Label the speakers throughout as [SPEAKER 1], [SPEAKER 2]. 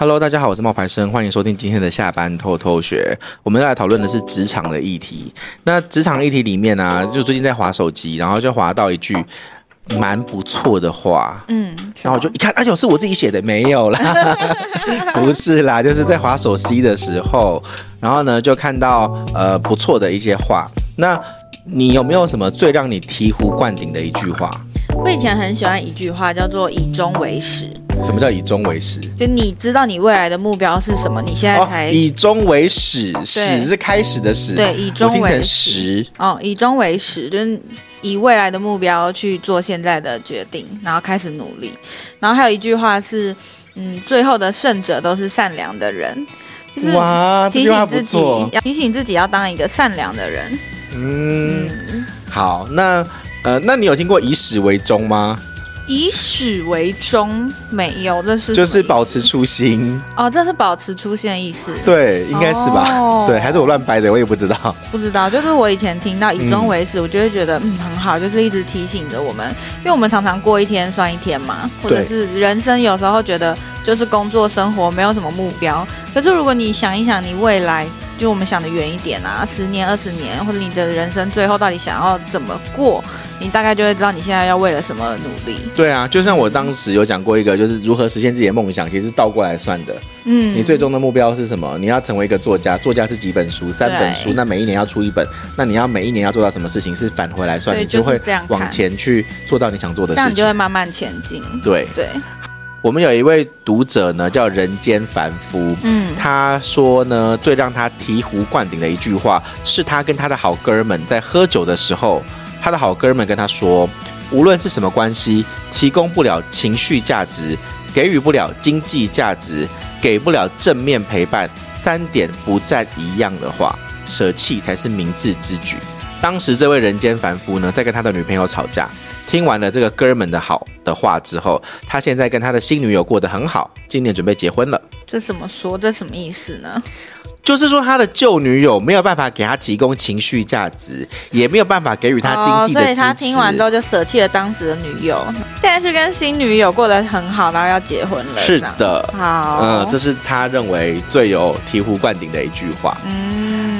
[SPEAKER 1] Hello，大家好，我是冒牌生，欢迎收听今天的下班偷偷学。我们要来讨论的是职场的议题。那职场的议题里面呢、啊，就最近在划手机，然后就划到一句蛮不错的话，嗯，然后我就一看，哎呦，是我自己写的，没有啦，不是啦，就是在划手机的时候，然后呢就看到呃不错的一些话。那你有没有什么最让你醍醐灌顶的一句话？
[SPEAKER 2] 我以前很喜欢一句话，叫做“以终为始”。
[SPEAKER 1] 什么叫以终为始？
[SPEAKER 2] 就你知道你未来的目标是什么？你现在才、哦、
[SPEAKER 1] 以终为始，始是开始的始。
[SPEAKER 2] 对，以终为
[SPEAKER 1] 始。
[SPEAKER 2] 哦，以终为始，就是以未来的目标去做现在的决定，然后开始努力。然后还有一句话是，嗯，最后的胜者都是善良的人，就是提醒自己，要提醒自己要当一个善良的人。
[SPEAKER 1] 嗯，嗯好，那呃，那你有听过以始为终吗？
[SPEAKER 2] 以始为终，没有，这是
[SPEAKER 1] 就是保持初心
[SPEAKER 2] 哦，这是保持初心的意思。
[SPEAKER 1] 对，应该是吧？哦、对，还是我乱掰的，我也不知道。
[SPEAKER 2] 不知道，就是我以前听到以终为始，嗯、我就会觉得嗯很好，就是一直提醒着我们，因为我们常常过一天算一天嘛，或者是人生有时候觉得就是工作生活没有什么目标，可是如果你想一想，你未来。就我们想的远一点啊，十年、二十年，或者你的人生最后到底想要怎么过，你大概就会知道你现在要为了什么努力。对啊，
[SPEAKER 1] 就像我当时有讲过一个，就是如何实现自己的梦想，其实是倒过来算的。嗯，你最终的目标是什么？你要成为一个作家，作家是几本书？三本书，那每一年要出一本，那你要每一年要做到什么事情？是返回来算，你就会往前去做到你想做的事情，这样你
[SPEAKER 2] 就会慢慢前进。
[SPEAKER 1] 对对。对我们有一位读者呢，叫人间凡夫。嗯，他说呢，最让他醍醐灌顶的一句话，是他跟他的好哥们在喝酒的时候，他的好哥们跟他说，无论是什么关系，提供不了情绪价值，给予不了经济价值，给不了正面陪伴，三点不占一样的话，舍弃才是明智之举。当时这位人间凡夫呢，在跟他的女朋友吵架。听完了这个哥们的好的话之后，他现在跟他的新女友过得很好，今年准备结婚了。
[SPEAKER 2] 这怎么说？这什么意思呢？
[SPEAKER 1] 就是说，他的旧女友没有办法给他提供情绪价值，也没有办法给予他经济的支持。哦，所以他听完之后就舍弃了当时的女友，现在是跟新女友过得很好，然后要结婚了。是的，
[SPEAKER 2] 好，
[SPEAKER 1] 嗯，这是他认为最有醍醐灌顶的一句话。嗯，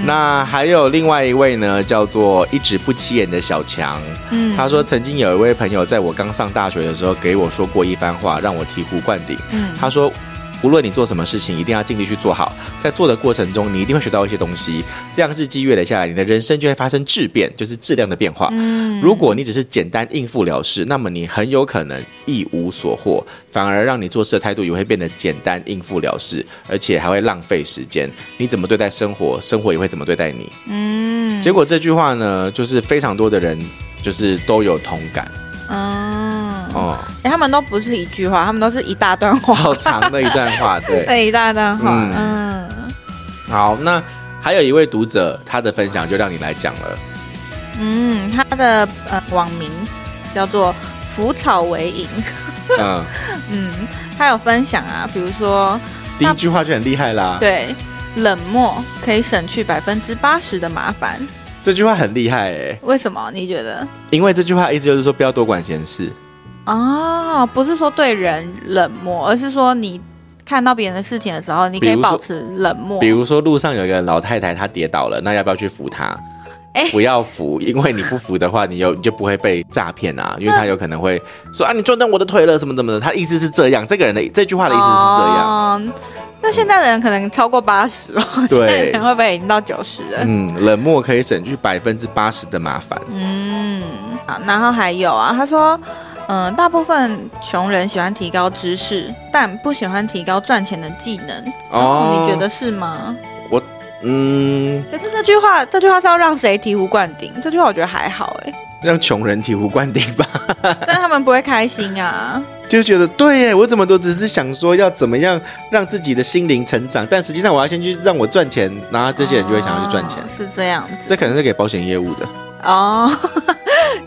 [SPEAKER 1] 那还有另外一位呢，叫做一直不起眼的小强。嗯，他说曾经有一位朋友在我刚上大学的时候给我说过一番话，让我醍醐灌顶。嗯，他说。无论你做什么事情，一定要尽力去做好。在做的过程中，你一定会学到一些东西。这样日积月累下来，你的人生就会发生质变，就是质量的变化。嗯，如果你只是简单应付了事，那么你很有可能一无所获，反而让你做事的态度也会变得简单应付了事，而且还会浪费时间。你怎么对待生活，生活也会怎么对待你。嗯，结果这句话呢，就是非常多的人就是都有同感。嗯。哦，
[SPEAKER 2] 哎，他们都不是一句话，他们都是一大段话，
[SPEAKER 1] 好长的一段话，对，
[SPEAKER 2] 对，一大段话。嗯，嗯
[SPEAKER 1] 好，那还有一位读者，他的分享就让你来讲了。
[SPEAKER 2] 嗯，他的呃网名叫做腐草为营。嗯 嗯，他有分享啊，比如说
[SPEAKER 1] 第一句话就很厉害啦，
[SPEAKER 2] 对，冷漠可以省去百分之八十的麻烦。
[SPEAKER 1] 这句话很厉害哎，
[SPEAKER 2] 为什么？你觉得？
[SPEAKER 1] 因为这句话意思就是说，不要多管闲事。
[SPEAKER 2] 哦，不是说对人冷漠，而是说你看到别人的事情的时候，你可以保持冷漠。
[SPEAKER 1] 比如说路上有一个老太太，她跌倒了，那要不要去扶她？哎，不要扶，因为你不扶的话，你有你就不会被诈骗啊，因为他有可能会说啊，你撞到我的腿了，什么什么的。他意思是这样，这个人的这句话的意思是这样。哦，
[SPEAKER 2] 那现在的人可能超过八十了，对，可能会不会已经到九十了？
[SPEAKER 1] 嗯，冷漠可以省去百分之八十的麻烦。
[SPEAKER 2] 嗯，好，然后还有啊，他说。嗯，大部分穷人喜欢提高知识，但不喜欢提高赚钱的技能。哦，你觉得是吗？
[SPEAKER 1] 我，嗯，
[SPEAKER 2] 可是这句话，这句话是要让谁醍醐灌顶？这句话我觉得还好，哎，
[SPEAKER 1] 让穷人醍醐灌顶吧。
[SPEAKER 2] 但他们不会开心啊，
[SPEAKER 1] 就觉得对耶，我怎么都只是想说要怎么样让自己的心灵成长，但实际上我要先去让我赚钱，然后这些人就会想要去赚钱。
[SPEAKER 2] 哦，是这样子，
[SPEAKER 1] 这可能是给保险业务的
[SPEAKER 2] 哦。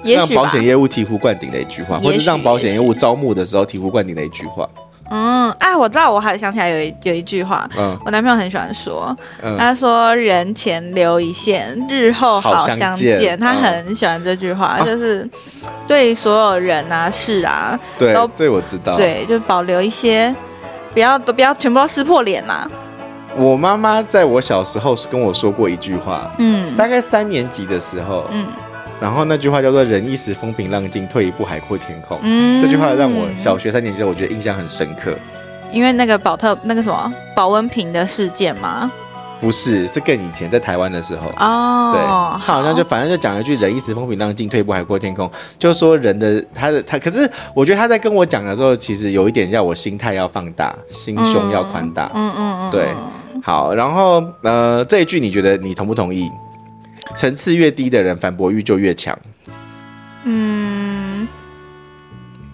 [SPEAKER 1] 让保险业务醍醐灌顶的一句话，或者让保险业务招募的时候醍醐灌顶的一句话。
[SPEAKER 2] 嗯，哎，我知道，我还想起来有一有一句话，嗯，我男朋友很喜欢说，嗯、他说“人前留一线，日后好相见”，他很喜欢这句话，嗯、就是对所有人啊、事啊，
[SPEAKER 1] 对，都，所以我知道，
[SPEAKER 2] 对，就保留一些不要都不要全部都撕破脸啦。
[SPEAKER 1] 我妈妈在我小时候是跟我说过一句话，嗯，大概三年级的时候，嗯，然后那句话叫做“忍一时风平浪静，退一步海阔天空”。嗯，这句话让我小学三年级我觉得印象很深刻。
[SPEAKER 2] 因为那个宝特那个什么保温瓶的事件吗？
[SPEAKER 1] 不是，是更以前在台湾的时候
[SPEAKER 2] 哦。
[SPEAKER 1] 对，他好像就反正就讲了一句“忍一时风平浪静，退一步海阔天空”，就说人的他的他，可是我觉得他在跟我讲的时候，其实有一点要我心态要放大，心胸要宽大。嗯嗯嗯，对。好，然后呃，这一句你觉得你同不同意？层次越低的人，反驳欲就越强。
[SPEAKER 2] 嗯。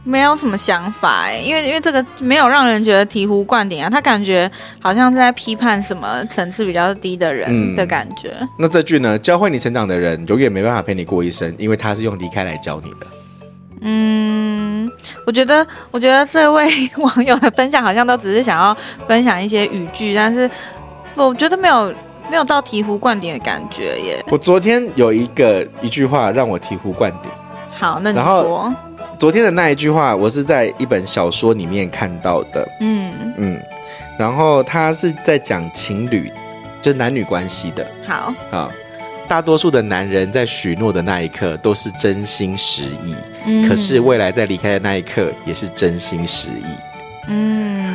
[SPEAKER 2] 没有什么想法哎，因为因为这个没有让人觉得醍醐灌顶啊，他感觉好像是在批判什么层次比较低的人的感觉。
[SPEAKER 1] 嗯，那这句呢？教会你成长的人，永远没办法陪你过一生，因为他是用离开来教你的。
[SPEAKER 2] 嗯，我觉得我觉得这位网友的分享好像都只是想要分享一些语句，但是我觉得没有没有到醍醐灌顶的感觉耶。
[SPEAKER 1] 我昨天有一个一句话让我醍醐灌顶。
[SPEAKER 2] 好，那你说。
[SPEAKER 1] 昨天的那一句话，我是在一本小说里面看到的。嗯嗯，然后他是在讲情侣，就是男女关系的。
[SPEAKER 2] 好啊，
[SPEAKER 1] 大多数的男人在许诺的那一刻都是真心实意，嗯，可是未来在离开的那一刻也是真心实意。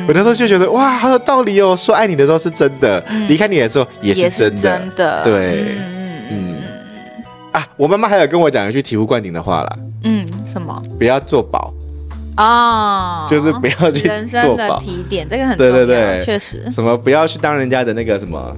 [SPEAKER 1] 嗯，我那时候就觉得哇，好有道理哦！说爱你的时候是真的，嗯，离开你的时候也是真的。
[SPEAKER 2] 真的，
[SPEAKER 1] 对，嗯嗯啊，我妈妈还有跟我讲一句醍醐灌顶的话啦。
[SPEAKER 2] 嗯。什么？
[SPEAKER 1] 不要做保
[SPEAKER 2] 哦，
[SPEAKER 1] 就是不要去做。
[SPEAKER 2] 人生的提点，这个很重要。对对对，确实。
[SPEAKER 1] 什么？不要去当人家的那个什么？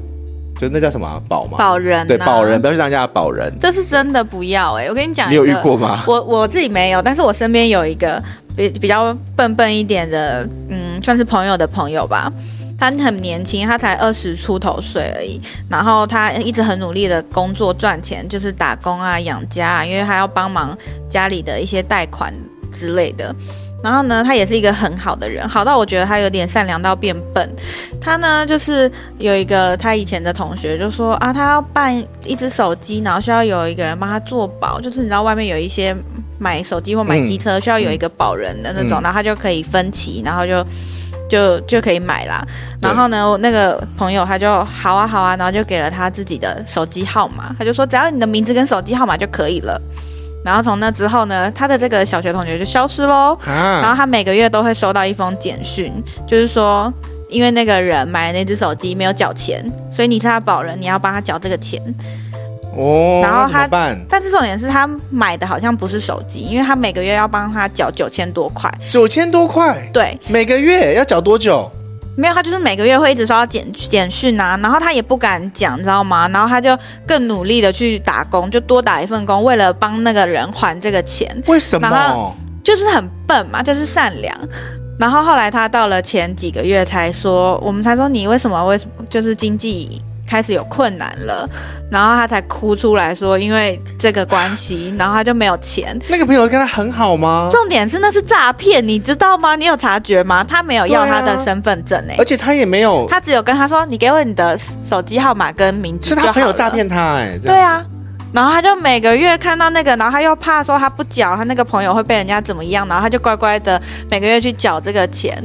[SPEAKER 1] 就那叫什么保吗？
[SPEAKER 2] 保人。
[SPEAKER 1] 对，保人，不要去当人家的保人。
[SPEAKER 2] 这是真的不要哎！我跟你讲，
[SPEAKER 1] 你有遇过吗？
[SPEAKER 2] 我我自己没有，但是我身边有一个比比较笨笨一点的，嗯，算是朋友的朋友吧。他很年轻，他才二十出头岁而已。然后他一直很努力的工作赚钱，就是打工啊养家啊，因为他要帮忙家里的一些贷款之类的。然后呢，他也是一个很好的人，好到我觉得他有点善良到变笨。他呢，就是有一个他以前的同学就说啊，他要办一只手机，然后需要有一个人帮他做保，就是你知道外面有一些买手机或买机车需要有一个保人的那种，嗯、然后他就可以分期，然后就。就就可以买啦，然后呢，那个朋友他就好啊好啊，然后就给了他自己的手机号码，他就说只要你的名字跟手机号码就可以了。然后从那之后呢，他的这个小学同学就消失喽。然后他每个月都会收到一封简讯，就是说因为那个人买了那只手机没有缴钱，所以你是他保人，你要帮他缴这个钱。
[SPEAKER 1] 哦，
[SPEAKER 2] 然后他，但这重点是他买的好像不是手机，因为他每个月要帮他缴九千多块。
[SPEAKER 1] 九千多块？
[SPEAKER 2] 对，
[SPEAKER 1] 每个月要缴多久？
[SPEAKER 2] 没有，他就是每个月会一直说要简简讯啊，然后他也不敢讲，你知道吗？然后他就更努力的去打工，就多打一份工，为了帮那个人还这个钱。
[SPEAKER 1] 为什么？
[SPEAKER 2] 然后就是很笨嘛，就是善良。然后后来他到了前几个月才说，我们才说你为什么为什么就是经济。开始有困难了，然后他才哭出来说，因为这个关系，然后他就没有钱。
[SPEAKER 1] 那个朋友跟他很好吗？
[SPEAKER 2] 重点是那是诈骗，你知道吗？你有察觉吗？他没有要他的身份证哎、欸，
[SPEAKER 1] 而且他也没有，
[SPEAKER 2] 他只有跟他说，你给我你的手机号码跟名字。
[SPEAKER 1] 是他朋友诈骗他哎、欸，
[SPEAKER 2] 对啊，然后他就每个月看到那个，然后他又怕说他不缴，他那个朋友会被人家怎么样，然后他就乖乖的每个月去缴这个钱，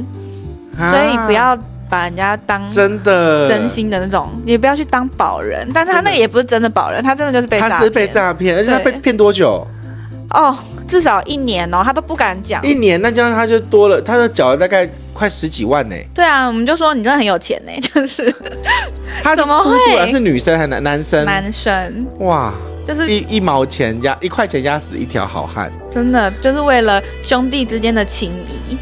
[SPEAKER 2] 啊、所以不要。把人家当真的真心的那种，你不要去当保人。但是他那个也不是真的保人，他真的就是被。
[SPEAKER 1] 他是被诈骗，而且他被骗多久？
[SPEAKER 2] 哦，至少一年哦，他都不敢讲。
[SPEAKER 1] 一年，那这样他就多了，他就缴了大概快十几万呢。
[SPEAKER 2] 对啊，我们就说你真的很有钱呢，就是
[SPEAKER 1] 他怎么会？是女生还是男男生？
[SPEAKER 2] 男生。
[SPEAKER 1] 哇，就是一一毛钱压一块钱压死一条好汉，
[SPEAKER 2] 真的就是为了兄弟之间的情谊。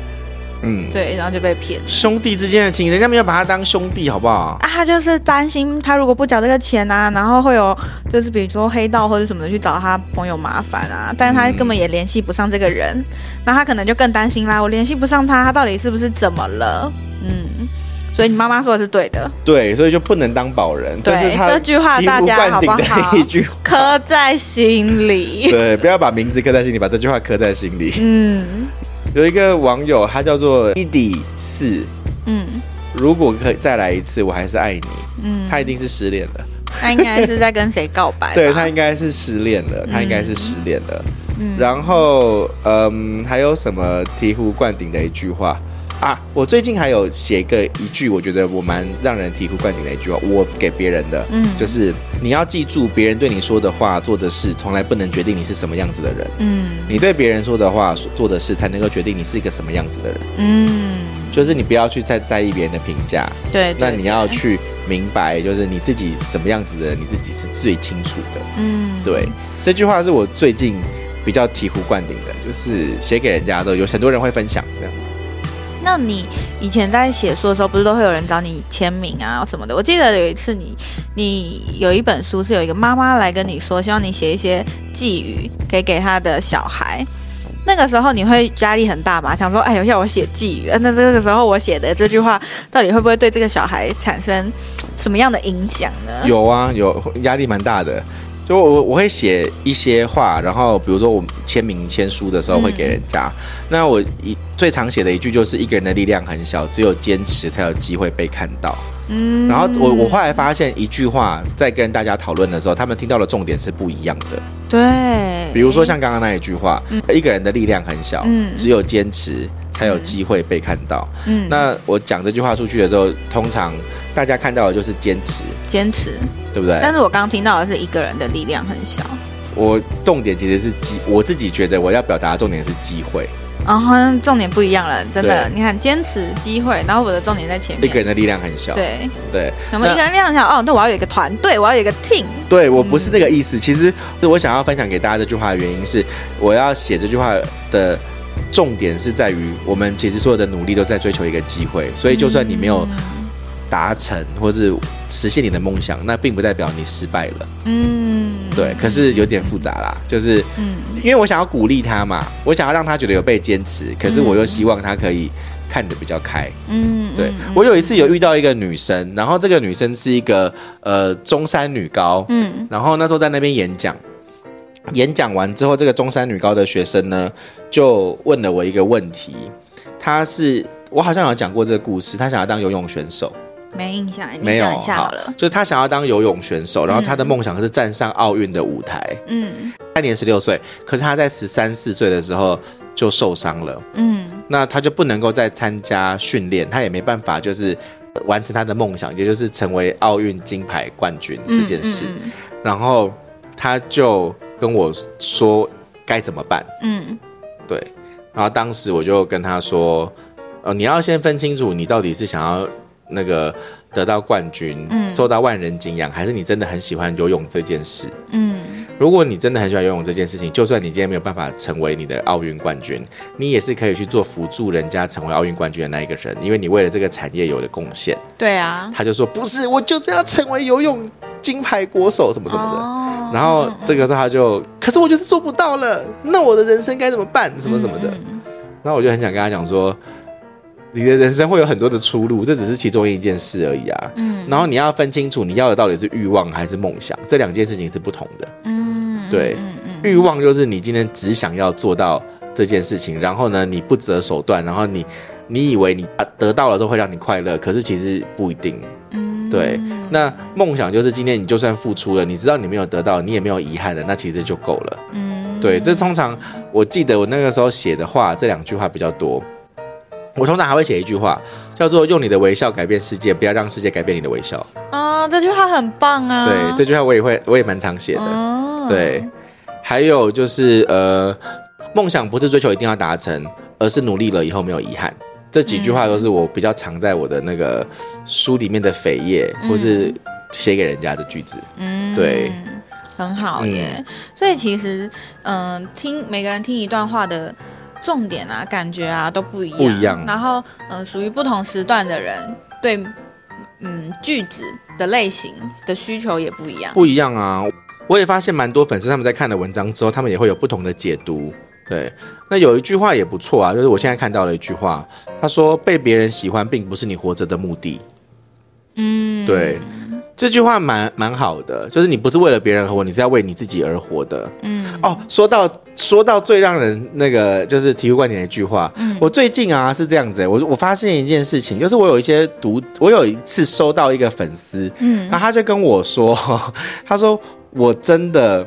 [SPEAKER 2] 嗯，对，然后就被骗。
[SPEAKER 1] 兄弟之间的情，人家没有把他当兄弟，好不好？
[SPEAKER 2] 啊，他就是担心他如果不缴这个钱啊，然后会有就是比如说黑道或者什么的去找他朋友麻烦啊，但是他根本也联系不上这个人，那、嗯、他可能就更担心啦。我联系不上他，他到底是不是怎么了？嗯，所以你妈妈说的是对的。
[SPEAKER 1] 对，所以就不能当保人。
[SPEAKER 2] 对，这句话大家好不好？
[SPEAKER 1] 一句话
[SPEAKER 2] 刻在心里。
[SPEAKER 1] 对，不要把名字刻在心里，把这句话刻在心里。
[SPEAKER 2] 嗯。
[SPEAKER 1] 有一个网友，他叫做伊迪四，嗯，如果可以再来一次，我还是爱你，嗯，他一定是失恋了，
[SPEAKER 2] 他应该是在跟谁告白？
[SPEAKER 1] 对，他应该是失恋了，他应该是失恋了，嗯，然后嗯，还有什么醍醐灌顶的一句话？啊，我最近还有写个一句，我觉得我蛮让人醍醐灌顶的一句话，我给别人的，嗯，就是你要记住，别人对你说的话、做的事，从来不能决定你是什么样子的人，嗯，你对别人说的话、做的事，才能够决定你是一个什么样子的人，嗯，就是你不要去再在意别人的评价，
[SPEAKER 2] 对，
[SPEAKER 1] 那你要去明白，就是你自己什么样子的人，你自己是最清楚的，嗯，对，这句话是我最近比较醍醐灌顶的，就是写给人家的，有很多人会分享这样。
[SPEAKER 2] 那你以前在写书的时候，不是都会有人找你签名啊什么的？我记得有一次你，你有一本书是有一个妈妈来跟你说，希望你写一些寄语给给他的小孩。那个时候你会压力很大吗？想说，哎有，要我写寄语，那这个时候我写的这句话，到底会不会对这个小孩产生什么样的影响呢？
[SPEAKER 1] 有啊，有压力蛮大的。就我我会写一些话，然后比如说我签名签书的时候会给人家。那我一最常写的一句就是一个人的力量很小，只有坚持才有机会被看到。嗯，然后我我后来发现一句话在跟大家讨论的时候，他们听到的重点是不一样的。
[SPEAKER 2] 对，
[SPEAKER 1] 比如说像刚刚那一句话，嗯、一个人的力量很小，嗯、只有坚持才有机会被看到。嗯，那我讲这句话出去的时候，通常大家看到的就是坚持，
[SPEAKER 2] 坚持。
[SPEAKER 1] 对不对？
[SPEAKER 2] 但是我刚刚听到的是一个人的力量很小。
[SPEAKER 1] 我重点其实是机，我自己觉得我要表达的重点是机会。
[SPEAKER 2] 啊、哦，重点不一样了，真的。你看，坚持机会，然后我的重点在前面。
[SPEAKER 1] 一个人的力量很小。
[SPEAKER 2] 对
[SPEAKER 1] 对。
[SPEAKER 2] 什么一个人力量很小？哦，那我要有一个团队，我要有一个 team。
[SPEAKER 1] 对，我不是那个意思。嗯、其实我想要分享给大家这句话的原因是，我要写这句话的重点是在于，我们其实所有的努力都在追求一个机会，所以就算你没有。嗯达成或是实现你的梦想，那并不代表你失败了。嗯，对。可是有点复杂啦，就是，嗯，因为我想要鼓励他嘛，我想要让他觉得有被坚持，可是我又希望他可以看得比较开。嗯，对。我有一次有遇到一个女生，然后这个女生是一个呃中山女高，嗯，然后那时候在那边演讲，演讲完之后，这个中山女高的学生呢就问了我一个问题，他是我好像有讲过这个故事，他想要当游泳选手。
[SPEAKER 2] 没印象，你讲一下好了。
[SPEAKER 1] 好，就是他想要当游泳选手，然后他的梦想是站上奥运的舞台。嗯，他年十六岁，可是他在十三四岁的时候就受伤了。嗯，那他就不能够再参加训练，他也没办法就是完成他的梦想，也就是成为奥运金牌冠军这件事。嗯嗯嗯、然后他就跟我说该怎么办。嗯，对。然后当时我就跟他说：“呃，你要先分清楚，你到底是想要。”那个得到冠军，嗯，受到万人敬仰，还是你真的很喜欢游泳这件事？嗯，如果你真的很喜欢游泳这件事情，就算你今天没有办法成为你的奥运冠军，你也是可以去做辅助人家成为奥运冠军的那一个人，因为你为了这个产业有了贡献。
[SPEAKER 2] 对啊，
[SPEAKER 1] 他就说不是，我就是要成为游泳金牌国手什么什么的。哦，然后这个时候他就，可是我就是做不到了，那我的人生该怎么办？什么什么的。嗯，然后我就很想跟他讲说。你的人生会有很多的出路，这只是其中一件事而已啊。嗯，然后你要分清楚，你要的到底是欲望还是梦想，这两件事情是不同的。嗯，对，欲望就是你今天只想要做到这件事情，然后呢，你不择手段，然后你你以为你得到了都会让你快乐，可是其实不一定。嗯，对。那梦想就是今天你就算付出了，你知道你没有得到，你也没有遗憾的，那其实就够了。嗯，对。这通常我记得我那个时候写的话，这两句话比较多。我通常还会写一句话，叫做“用你的微笑改变世界，不要让世界改变你的微笑。”
[SPEAKER 2] 哦，这句话很棒啊！
[SPEAKER 1] 对，这句话我也会，我也蛮常写的。哦，对，还有就是呃，梦想不是追求一定要达成，而是努力了以后没有遗憾。这几句话都是我比较常在我的那个书里面的扉页，嗯、或是写给人家的句子。嗯，对，
[SPEAKER 2] 很好耶。嗯、所以其实，嗯、呃，听每个人听一段话的。重点啊，感觉啊都不一样。不一样。然后，嗯、呃，属于不同时段的人，对，嗯，句子的类型的需求也不一样。
[SPEAKER 1] 不一样啊！我也发现蛮多粉丝他们在看了文章之后，他们也会有不同的解读。对，那有一句话也不错啊，就是我现在看到了一句话，他说：“被别人喜欢，并不是你活着的目的。”嗯，对。这句话蛮蛮好的，就是你不是为了别人而活，你是要为你自己而活的。嗯，哦，说到说到最让人那个就是醍醐灌顶的一句话，嗯，我最近啊是这样子，我我发现一件事情，就是我有一些读，我有一次收到一个粉丝，嗯，然后他就跟我说，他说我真的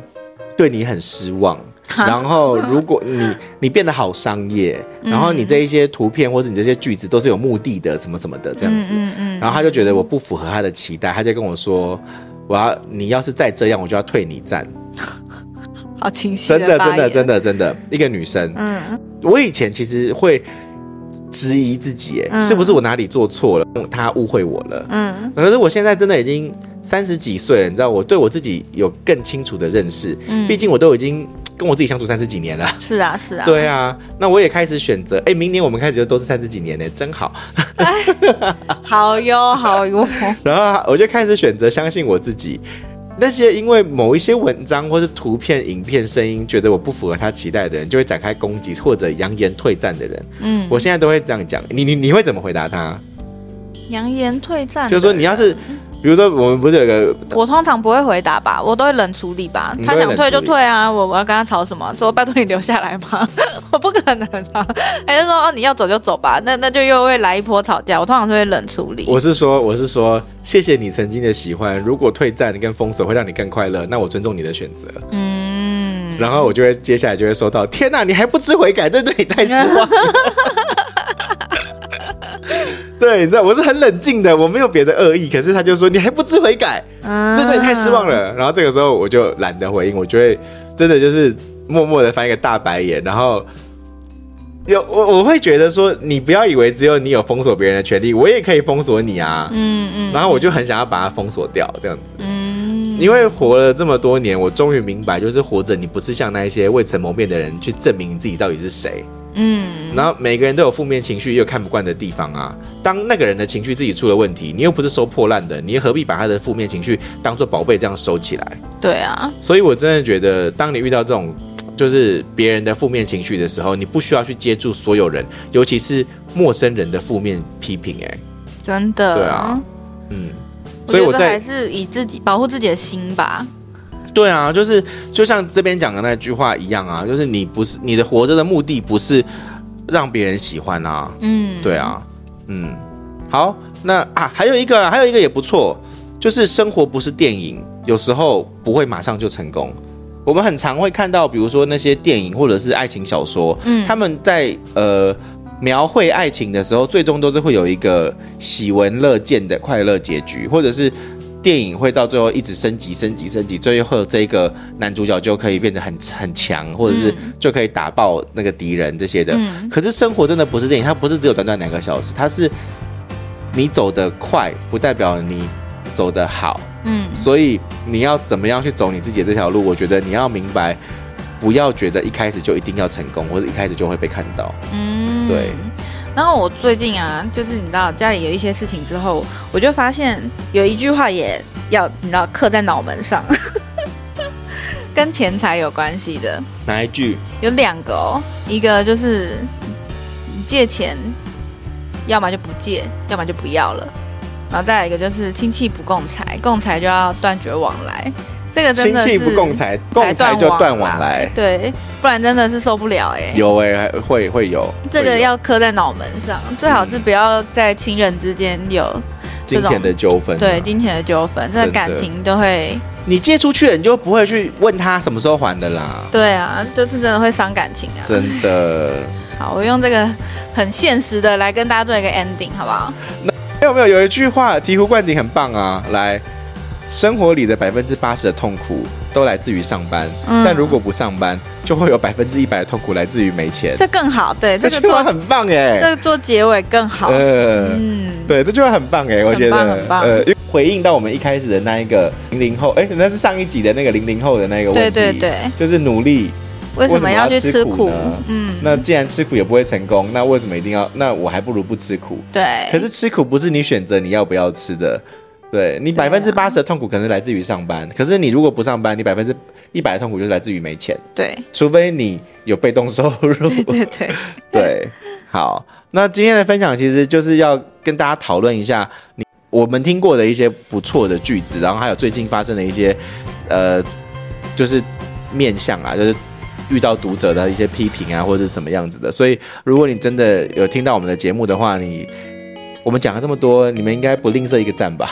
[SPEAKER 1] 对你很失望。然后如果你你变得好商业，然后你这一些图片或者你这些句子都是有目的的，什么什么的这样子，嗯嗯，然后他就觉得我不符合他的期待，他就跟我说，我要你要是再这样，我就要退你站。
[SPEAKER 2] 好清晰，
[SPEAKER 1] 真的真的真的真的一个女生，嗯，我以前其实会。质疑自己，哎，是不是我哪里做错了？他误会我了。嗯，可是我现在真的已经三十几岁了，你知道，我对我自己有更清楚的认识。嗯，毕竟我都已经跟我自己相处三十几年了。
[SPEAKER 2] 是啊，是啊。
[SPEAKER 1] 对啊，那我也开始选择。哎，明年我们开始就都是三十几年呢，真好。
[SPEAKER 2] 好哟，好哟。
[SPEAKER 1] 然后我就开始选择相信我自己。那些因为某一些文章或是图片、影片、声音，觉得我不符合他期待的人，就会展开攻击或者扬言退战的人。嗯，我现在都会这样讲。你你你会怎么回答他？
[SPEAKER 2] 扬言退战，
[SPEAKER 1] 就是说你要是。比如说，我们不是有个，
[SPEAKER 2] 我通常不会回答吧，我都会冷处理吧。他想退就退啊，我我要跟他吵什么？说拜托你留下来吗？我不可能啊。还是说哦，你要走就走吧？那那就又会来一波吵架。我通常都会冷处理。
[SPEAKER 1] 我是说，我是说，谢谢你曾经的喜欢。如果退战跟封锁会让你更快乐，那我尊重你的选择。嗯。然后我就会接下来就会收到，天哪，你还不知悔改，这对你太失望。对，你知道我是很冷静的，我没有别的恶意。可是他就说你还不知悔改，嗯，这对你太失望了。然后这个时候我就懒得回应，我就会真的就是默默的翻一个大白眼。然后有我我会觉得说，你不要以为只有你有封锁别人的权利，我也可以封锁你啊。嗯嗯。然后我就很想要把它封锁掉，这样子。嗯。因为活了这么多年，我终于明白，就是活着你不是像那一些未曾谋面的人去证明你自己到底是谁。嗯，然后每个人都有负面情绪，也有看不惯的地方啊。当那个人的情绪自己出了问题，你又不是收破烂的，你何必把他的负面情绪当做宝贝这样收起来？对啊，所以我真的觉得，当你遇到这种就是别人的负面情绪的时候，你不需要去接住所有人，尤其是陌生人的负面批评。哎，真的，对啊，嗯，所以我在还是以自己保护自己的心吧。对啊，就是就像这边讲的那句话一样啊，就是你不是你的活着的目的不是让别人喜欢啊，嗯，对啊，嗯，好，那啊还有一个啦，还有一个也不错，就是生活不是电影，有时候不会马上就成功。我们很常会看到，比如说那些电影或者是爱情小说，嗯，他们在呃描绘爱情的时候，最终都是会有一个喜闻乐见的快乐结局，或者是。电影会到最后一直升级、升级、升级，最后这个男主角就可以变得很很强，或者是就可以打爆那个敌人这些的。嗯。可是生活真的不是电影，它不是只有短短两个小时，它是你走得快不代表你走得好。嗯。所以你要怎么样去走你自己的这条路？我觉得你要明白，不要觉得一开始就一定要成功，或者一开始就会被看到。嗯。对。然后我最近啊，就是你知道家里有一些事情之后，我就发现有一句话也要你知道刻在脑门上，跟钱财有关系的。哪一句？有两个哦，一个就是借钱，要么就不借，要么就不要了。然后再来一个就是亲戚不共财，共财就要断绝往来。这个真的是亲戚不共财，共财就断往来，对，不然真的是受不了哎。有哎，会会有，这个要刻在脑门上，最好是不要在亲人之间有金钱的纠纷，对，金钱的纠纷，这个感情都会。你借出去了，你就不会去问他什么时候还的啦。对啊，就是真的会伤感情啊。真的。好，我用这个很现实的来跟大家做一个 ending，好不好？那有没有有一句话醍醐灌顶，很棒啊，来。生活里的百分之八十的痛苦都来自于上班，嗯、但如果不上班，就会有百分之一百的痛苦来自于没钱。这更好，对，这句话很棒哎，这个做结尾更好。呃、嗯，对，这句话很棒哎，我觉得很棒。呃，回应到我们一开始的那一个零零后，哎，那是上一集的那个零零后的那个问题，对对对，就是努力为什么要去吃苦呢？嗯，那既然吃苦也不会成功，那为什么一定要？那我还不如不吃苦。对，可是吃苦不是你选择你要不要吃的。对，你百分之八十的痛苦可能来自于上班，啊、可是你如果不上班，你百分之一百的痛苦就是来自于没钱。对，除非你有被动收入。对 对对，对。好，那今天的分享其实就是要跟大家讨论一下你我们听过的一些不错的句子，然后还有最近发生的一些呃，就是面向啊，就是遇到读者的一些批评啊，或者是什么样子的。所以，如果你真的有听到我们的节目的话，你。我们讲了这么多，你们应该不吝啬一个赞吧，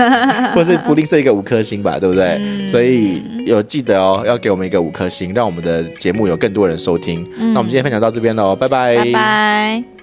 [SPEAKER 1] 或是不吝啬一个五颗星吧，对不对？嗯、所以有记得哦，要给我们一个五颗星，让我们的节目有更多人收听。嗯、那我们今天分享到这边喽，拜拜。拜拜。